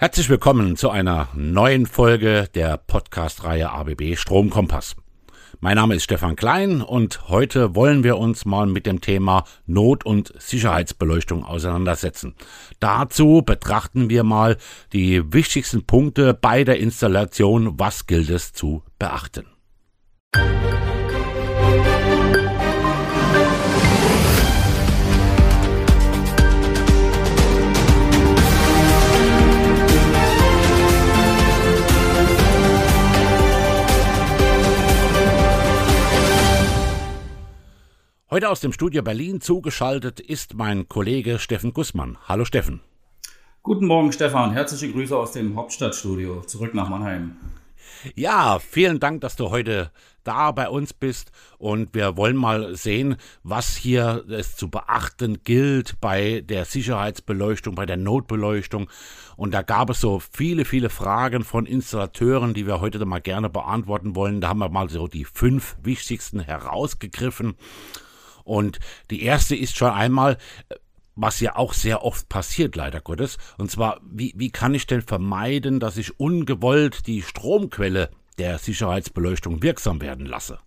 Herzlich willkommen zu einer neuen Folge der Podcast-Reihe ABB Stromkompass. Mein Name ist Stefan Klein und heute wollen wir uns mal mit dem Thema Not- und Sicherheitsbeleuchtung auseinandersetzen. Dazu betrachten wir mal die wichtigsten Punkte bei der Installation. Was gilt es zu beachten? Heute aus dem Studio Berlin zugeschaltet ist mein Kollege Steffen Gussmann. Hallo Steffen. Guten Morgen Stefan, herzliche Grüße aus dem Hauptstadtstudio zurück nach Mannheim. Ja, vielen Dank, dass du heute da bei uns bist und wir wollen mal sehen, was hier es zu beachten gilt bei der Sicherheitsbeleuchtung, bei der Notbeleuchtung. Und da gab es so viele, viele Fragen von Installateuren, die wir heute mal gerne beantworten wollen. Da haben wir mal so die fünf wichtigsten herausgegriffen. Und die erste ist schon einmal, was ja auch sehr oft passiert, leider Gottes. Und zwar, wie, wie kann ich denn vermeiden, dass ich ungewollt die Stromquelle der Sicherheitsbeleuchtung wirksam werden lasse?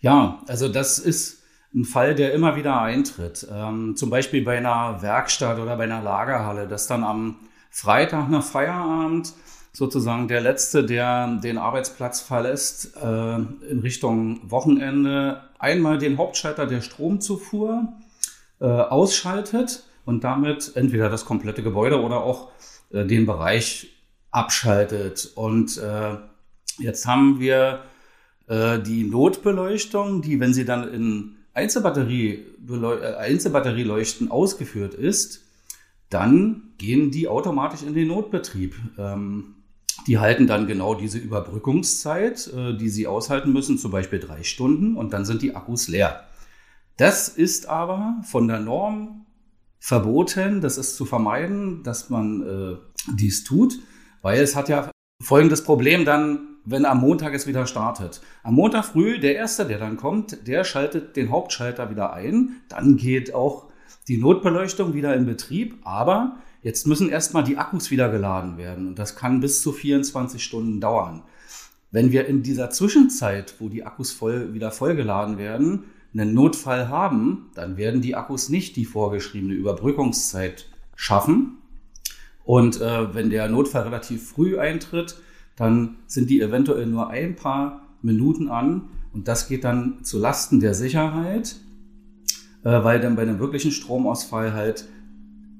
Ja, also das ist ein Fall, der immer wieder eintritt. Ähm, zum Beispiel bei einer Werkstatt oder bei einer Lagerhalle, dass dann am Freitag nach Feierabend sozusagen der Letzte, der den Arbeitsplatz verlässt, äh, in Richtung Wochenende einmal den Hauptschalter der Stromzufuhr äh, ausschaltet und damit entweder das komplette Gebäude oder auch äh, den Bereich abschaltet. Und äh, jetzt haben wir äh, die Notbeleuchtung, die, wenn sie dann in Einzelbatterie, äh, Einzelbatterieleuchten ausgeführt ist, dann gehen die automatisch in den Notbetrieb. Ähm, die halten dann genau diese Überbrückungszeit, äh, die sie aushalten müssen, zum Beispiel drei Stunden, und dann sind die Akkus leer. Das ist aber von der Norm verboten. Das ist zu vermeiden, dass man äh, dies tut, weil es hat ja folgendes Problem dann, wenn am Montag es wieder startet. Am Montag früh, der Erste, der dann kommt, der schaltet den Hauptschalter wieder ein. Dann geht auch die Notbeleuchtung wieder in Betrieb, aber Jetzt müssen erstmal die Akkus wieder geladen werden und das kann bis zu 24 Stunden dauern. Wenn wir in dieser Zwischenzeit, wo die Akkus voll, wieder vollgeladen werden, einen Notfall haben, dann werden die Akkus nicht die vorgeschriebene Überbrückungszeit schaffen. Und äh, wenn der Notfall relativ früh eintritt, dann sind die eventuell nur ein paar Minuten an und das geht dann zu Lasten der Sicherheit, äh, weil dann bei einem wirklichen Stromausfall halt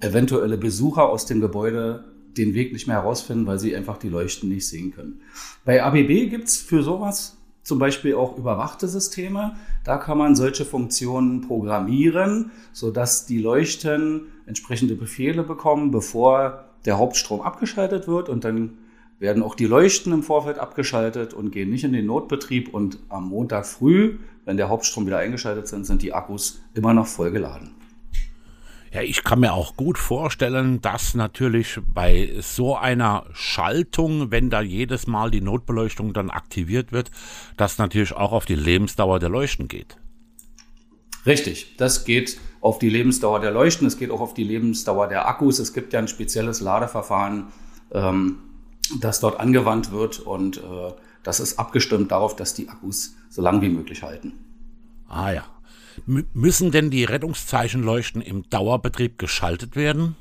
eventuelle Besucher aus dem Gebäude den Weg nicht mehr herausfinden, weil sie einfach die Leuchten nicht sehen können. Bei ABB gibt's für sowas zum Beispiel auch überwachte Systeme. Da kann man solche Funktionen programmieren, sodass die Leuchten entsprechende Befehle bekommen, bevor der Hauptstrom abgeschaltet wird und dann werden auch die Leuchten im Vorfeld abgeschaltet und gehen nicht in den Notbetrieb und am Montag früh, wenn der Hauptstrom wieder eingeschaltet sind, sind die Akkus immer noch vollgeladen. Ja, ich kann mir auch gut vorstellen, dass natürlich bei so einer Schaltung, wenn da jedes Mal die Notbeleuchtung dann aktiviert wird, das natürlich auch auf die Lebensdauer der Leuchten geht. Richtig, das geht auf die Lebensdauer der Leuchten, es geht auch auf die Lebensdauer der Akkus. Es gibt ja ein spezielles Ladeverfahren, ähm, das dort angewandt wird und äh, das ist abgestimmt darauf, dass die Akkus so lang wie möglich halten. Ah ja, müssen denn die Rettungszeichenleuchten im Dauerbetrieb geschaltet werden?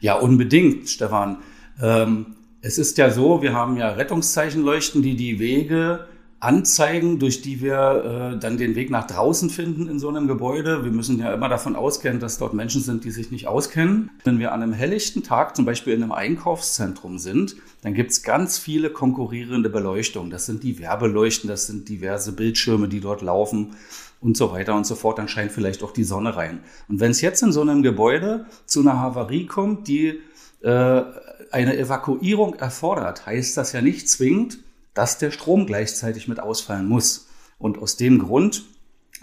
Ja, unbedingt, Stefan. Ähm, es ist ja so, wir haben ja Rettungszeichenleuchten, die die Wege anzeigen, durch die wir äh, dann den Weg nach draußen finden in so einem Gebäude. Wir müssen ja immer davon ausgehen, dass dort Menschen sind, die sich nicht auskennen. Wenn wir an einem helllichten Tag zum Beispiel in einem Einkaufszentrum sind, dann gibt's ganz viele konkurrierende Beleuchtungen. Das sind die Werbeleuchten, das sind diverse Bildschirme, die dort laufen und so weiter und so fort, dann scheint vielleicht auch die Sonne rein. Und wenn es jetzt in so einem Gebäude zu einer Havarie kommt, die äh, eine Evakuierung erfordert, heißt das ja nicht zwingend, dass der Strom gleichzeitig mit ausfallen muss. Und aus dem Grund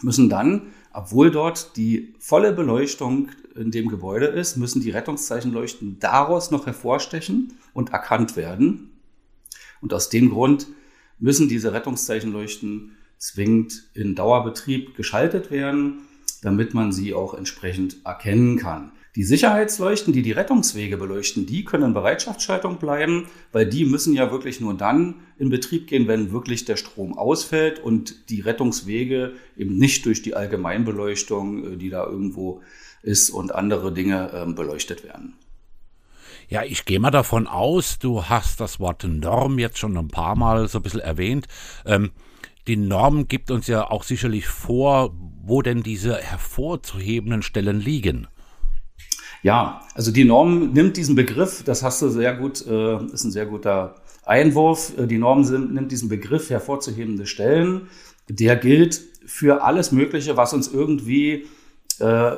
müssen dann, obwohl dort die volle Beleuchtung in dem Gebäude ist, müssen die Rettungszeichenleuchten daraus noch hervorstechen und erkannt werden. Und aus dem Grund müssen diese Rettungszeichenleuchten zwingend in Dauerbetrieb geschaltet werden, damit man sie auch entsprechend erkennen kann. Die Sicherheitsleuchten, die die Rettungswege beleuchten, die können in Bereitschaftsschaltung bleiben, weil die müssen ja wirklich nur dann in Betrieb gehen, wenn wirklich der Strom ausfällt und die Rettungswege eben nicht durch die Allgemeinbeleuchtung, äh, die da irgendwo ist und andere Dinge ähm, beleuchtet werden. Ja, ich gehe mal davon aus, du hast das Wort Norm jetzt schon ein paar Mal so ein bisschen erwähnt. Ähm, die Norm gibt uns ja auch sicherlich vor, wo denn diese hervorzuhebenden Stellen liegen. Ja, also die Norm nimmt diesen Begriff, das hast du sehr gut, äh, ist ein sehr guter Einwurf. Äh, die Norm nimmt diesen Begriff hervorzuhebende Stellen. Der gilt für alles Mögliche, was uns irgendwie äh,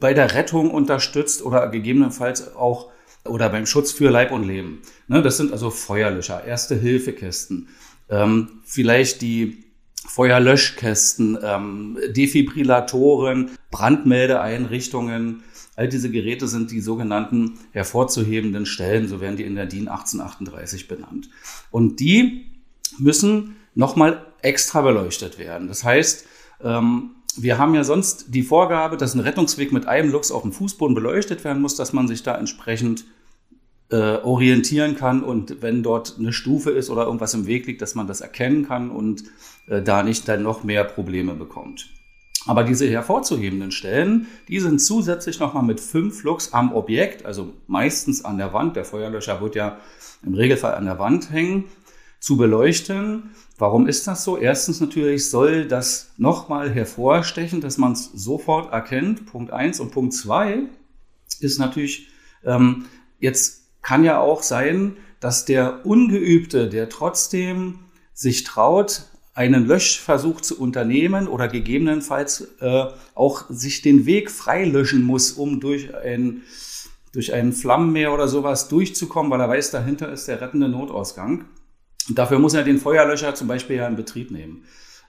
bei der Rettung unterstützt oder gegebenenfalls auch oder beim Schutz für Leib und Leben. Ne, das sind also Feuerlöscher, erste Hilfekästen, ähm, vielleicht die Feuerlöschkästen, ähm, Defibrillatoren, Brandmeldeeinrichtungen, All diese Geräte sind die sogenannten hervorzuhebenden Stellen, so werden die in der DIN 1838 benannt. Und die müssen nochmal extra beleuchtet werden. Das heißt, ähm, wir haben ja sonst die Vorgabe, dass ein Rettungsweg mit einem Lux auf dem Fußboden beleuchtet werden muss, dass man sich da entsprechend äh, orientieren kann und wenn dort eine Stufe ist oder irgendwas im Weg liegt, dass man das erkennen kann und äh, da nicht dann noch mehr Probleme bekommt. Aber diese hervorzuhebenden Stellen, die sind zusätzlich nochmal mit fünf Lux am Objekt, also meistens an der Wand, der Feuerlöscher wird ja im Regelfall an der Wand hängen, zu beleuchten. Warum ist das so? Erstens natürlich soll das nochmal hervorstechen, dass man es sofort erkennt. Punkt eins Und Punkt zwei ist natürlich, ähm, jetzt kann ja auch sein, dass der Ungeübte, der trotzdem sich traut, einen Löschversuch zu unternehmen oder gegebenenfalls äh, auch sich den Weg freilöschen muss, um durch ein durch ein Flammenmeer oder sowas durchzukommen, weil er weiß, dahinter ist der rettende Notausgang. Und dafür muss er den Feuerlöscher zum Beispiel ja in Betrieb nehmen.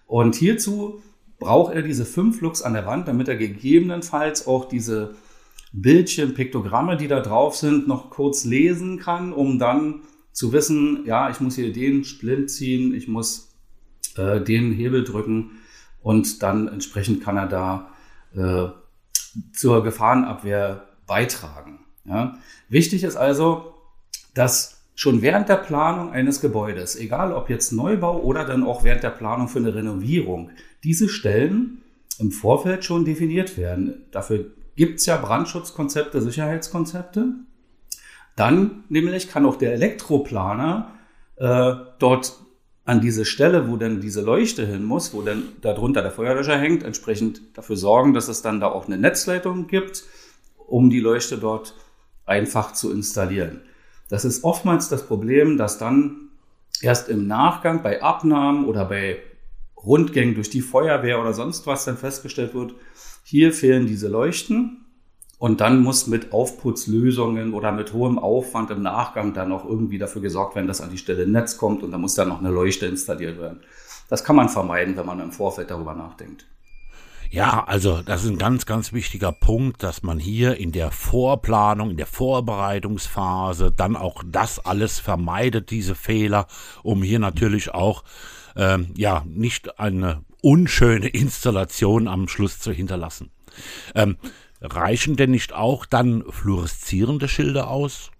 Und hierzu braucht er diese fünf Lux an der Wand, damit er gegebenenfalls auch diese Bildchen, Piktogramme, die da drauf sind, noch kurz lesen kann, um dann zu wissen, ja, ich muss hier den Splint ziehen, ich muss äh, den Hebel drücken und dann entsprechend kann er da äh, zur Gefahrenabwehr beitragen. Ja. Wichtig ist also, dass schon während der Planung eines Gebäudes, egal ob jetzt Neubau oder dann auch während der Planung für eine Renovierung, diese Stellen im Vorfeld schon definiert werden. Dafür gibt es ja Brandschutzkonzepte, Sicherheitskonzepte. Dann nämlich kann auch der Elektroplaner äh, dort an diese Stelle, wo dann diese Leuchte hin muss, wo dann darunter der Feuerlöscher hängt, entsprechend dafür sorgen, dass es dann da auch eine Netzleitung gibt, um die Leuchte dort einfach zu installieren. Das ist oftmals das Problem, dass dann erst im Nachgang bei Abnahmen oder bei Rundgängen durch die Feuerwehr oder sonst was dann festgestellt wird, hier fehlen diese Leuchten und dann muss mit Aufputzlösungen oder mit hohem Aufwand im Nachgang dann noch irgendwie dafür gesorgt werden, dass an die Stelle ein Netz kommt und da muss dann noch eine Leuchte installiert werden. Das kann man vermeiden, wenn man im Vorfeld darüber nachdenkt. Ja, also das ist ein ganz, ganz wichtiger Punkt, dass man hier in der Vorplanung, in der Vorbereitungsphase dann auch das alles vermeidet, diese Fehler, um hier natürlich auch ähm, ja nicht eine unschöne Installation am Schluss zu hinterlassen. Ähm, Reichen denn nicht auch dann fluoreszierende Schilder aus?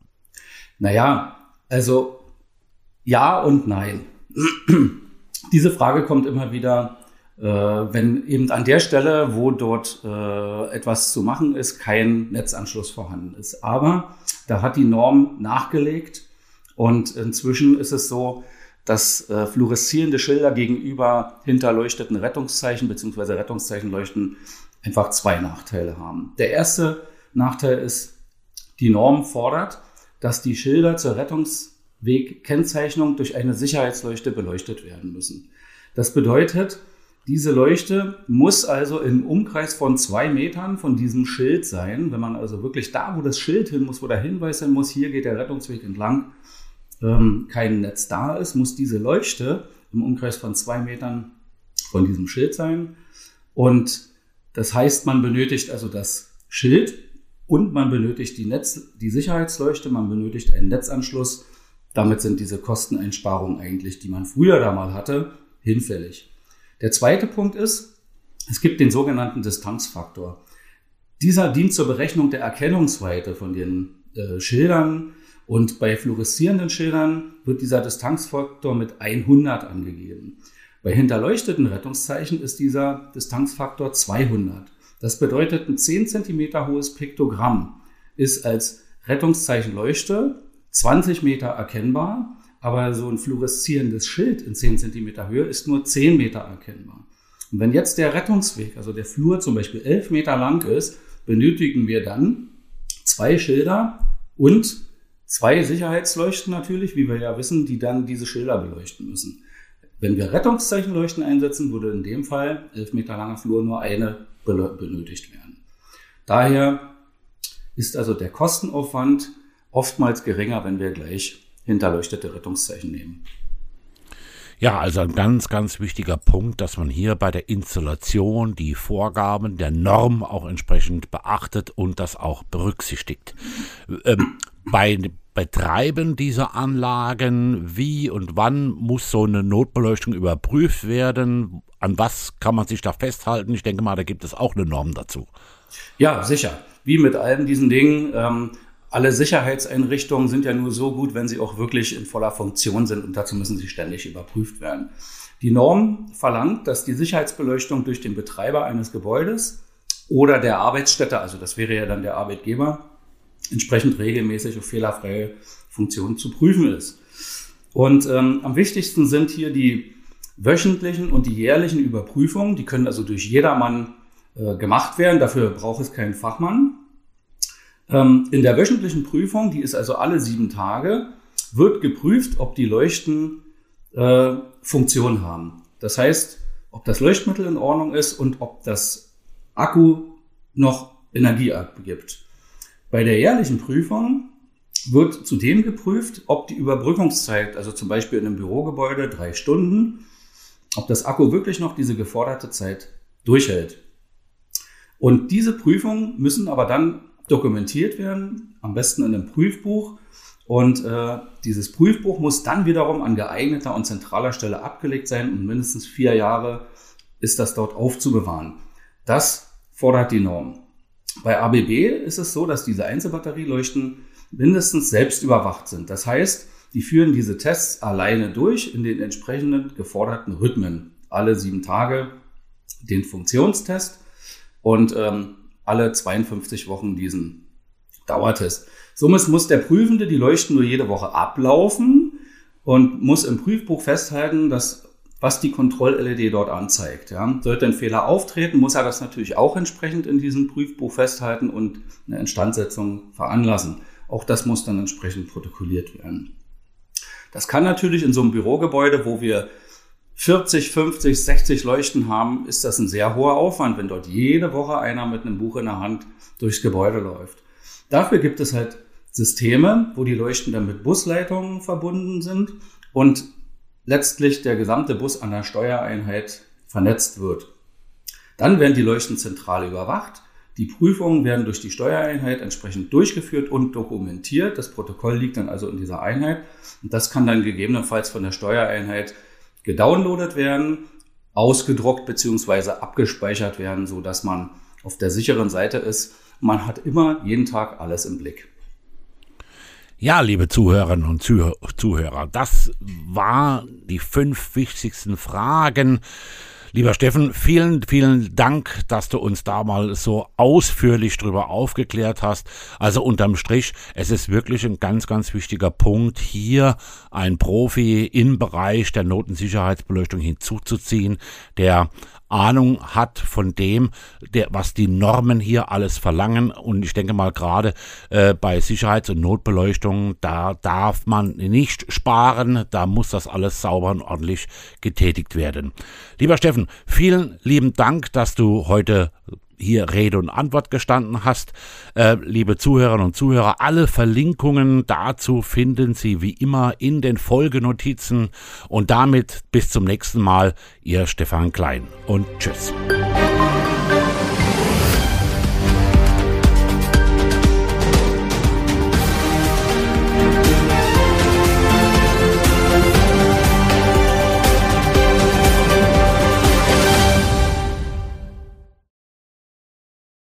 Naja, also ja und nein. Diese Frage kommt immer wieder, äh, wenn eben an der Stelle, wo dort äh, etwas zu machen ist, kein Netzanschluss vorhanden ist. Aber da hat die Norm nachgelegt und inzwischen ist es so, dass äh, fluoreszierende Schilder gegenüber hinterleuchteten Rettungszeichen bzw. Rettungszeichenleuchten einfach zwei Nachteile haben. Der erste Nachteil ist, die Norm fordert, dass die Schilder zur Rettungswegkennzeichnung durch eine Sicherheitsleuchte beleuchtet werden müssen. Das bedeutet, diese Leuchte muss also im Umkreis von zwei Metern von diesem Schild sein. Wenn man also wirklich da, wo das Schild hin muss, wo der Hinweis sein muss, hier geht der Rettungsweg entlang, ähm, kein Netz da ist, muss diese Leuchte im Umkreis von zwei Metern von diesem Schild sein. Und das heißt, man benötigt also das Schild und man benötigt die, Netz, die Sicherheitsleuchte, man benötigt einen Netzanschluss. Damit sind diese Kosteneinsparungen eigentlich, die man früher da mal hatte, hinfällig. Der zweite Punkt ist, es gibt den sogenannten Distanzfaktor. Dieser dient zur Berechnung der Erkennungsweite von den äh, Schildern und bei fluoreszierenden Schildern wird dieser Distanzfaktor mit 100 angegeben. Bei hinterleuchteten Rettungszeichen ist dieser Distanzfaktor 200. Das bedeutet, ein 10 cm hohes Piktogramm ist als Rettungszeichen Leuchte 20 Meter erkennbar, aber so ein fluoreszierendes Schild in 10 cm Höhe ist nur 10 Meter erkennbar. Und wenn jetzt der Rettungsweg, also der Flur zum Beispiel 11 Meter lang ist, benötigen wir dann zwei Schilder und zwei Sicherheitsleuchten natürlich, wie wir ja wissen, die dann diese Schilder beleuchten müssen. Wenn wir Rettungszeichenleuchten einsetzen, würde in dem Fall 11 Meter langer Flur nur eine benötigt werden. Daher ist also der Kostenaufwand oftmals geringer, wenn wir gleich hinterleuchtete Rettungszeichen nehmen. Ja, also ein ganz, ganz wichtiger Punkt, dass man hier bei der Installation die Vorgaben der Norm auch entsprechend beachtet und das auch berücksichtigt. Ähm, bei Betreiben dieser Anlagen, wie und wann muss so eine Notbeleuchtung überprüft werden? An was kann man sich da festhalten? Ich denke mal, da gibt es auch eine Norm dazu. Ja, sicher. Wie mit allen diesen Dingen. Ähm, alle Sicherheitseinrichtungen sind ja nur so gut, wenn sie auch wirklich in voller Funktion sind und dazu müssen sie ständig überprüft werden. Die Norm verlangt, dass die Sicherheitsbeleuchtung durch den Betreiber eines Gebäudes oder der Arbeitsstätte, also das wäre ja dann der Arbeitgeber, entsprechend regelmäßig auf fehlerfreie Funktionen zu prüfen ist. Und ähm, am wichtigsten sind hier die wöchentlichen und die jährlichen Überprüfungen. Die können also durch jedermann äh, gemacht werden. Dafür braucht es keinen Fachmann. Ähm, in der wöchentlichen Prüfung, die ist also alle sieben Tage, wird geprüft, ob die Leuchten äh, Funktion haben. Das heißt, ob das Leuchtmittel in Ordnung ist und ob das Akku noch Energie abgibt. Bei der jährlichen Prüfung wird zudem geprüft, ob die Überbrückungszeit, also zum Beispiel in einem Bürogebäude drei Stunden, ob das Akku wirklich noch diese geforderte Zeit durchhält. Und diese Prüfungen müssen aber dann dokumentiert werden, am besten in einem Prüfbuch. Und äh, dieses Prüfbuch muss dann wiederum an geeigneter und zentraler Stelle abgelegt sein und mindestens vier Jahre ist das dort aufzubewahren. Das fordert die Norm. Bei ABB ist es so, dass diese Einzelbatterieleuchten mindestens selbst überwacht sind. Das heißt, die führen diese Tests alleine durch in den entsprechenden geforderten Rhythmen. Alle sieben Tage den Funktionstest und ähm, alle 52 Wochen diesen Dauertest. Somit muss der Prüfende die Leuchten nur jede Woche ablaufen und muss im Prüfbuch festhalten, dass was die Kontroll-LED dort anzeigt. Ja. Sollte ein Fehler auftreten, muss er das natürlich auch entsprechend in diesem Prüfbuch festhalten und eine Instandsetzung veranlassen. Auch das muss dann entsprechend protokolliert werden. Das kann natürlich in so einem Bürogebäude, wo wir 40, 50, 60 Leuchten haben, ist das ein sehr hoher Aufwand, wenn dort jede Woche einer mit einem Buch in der Hand durchs Gebäude läuft. Dafür gibt es halt Systeme, wo die Leuchten dann mit Busleitungen verbunden sind und letztlich der gesamte Bus an der Steuereinheit vernetzt wird. Dann werden die Leuchten zentral überwacht. Die Prüfungen werden durch die Steuereinheit entsprechend durchgeführt und dokumentiert. Das Protokoll liegt dann also in dieser Einheit. Und das kann dann gegebenenfalls von der Steuereinheit gedownloadet werden, ausgedruckt beziehungsweise abgespeichert werden, so dass man auf der sicheren Seite ist. Man hat immer jeden Tag alles im Blick. Ja, liebe Zuhörerinnen und Zuhörer, das war die fünf wichtigsten Fragen Lieber Steffen, vielen, vielen Dank, dass du uns da mal so ausführlich drüber aufgeklärt hast. Also unterm Strich, es ist wirklich ein ganz, ganz wichtiger Punkt, hier ein Profi im Bereich der Notensicherheitsbeleuchtung hinzuzuziehen, der Ahnung hat von dem, der, was die Normen hier alles verlangen. Und ich denke mal gerade äh, bei Sicherheits- und Notbeleuchtung, da darf man nicht sparen, da muss das alles sauber und ordentlich getätigt werden. Lieber Steffen, vielen lieben Dank, dass du heute hier Rede und Antwort gestanden hast. Äh, liebe Zuhörerinnen und Zuhörer, alle Verlinkungen dazu finden Sie wie immer in den Folgenotizen. Und damit bis zum nächsten Mal, Ihr Stefan Klein und tschüss.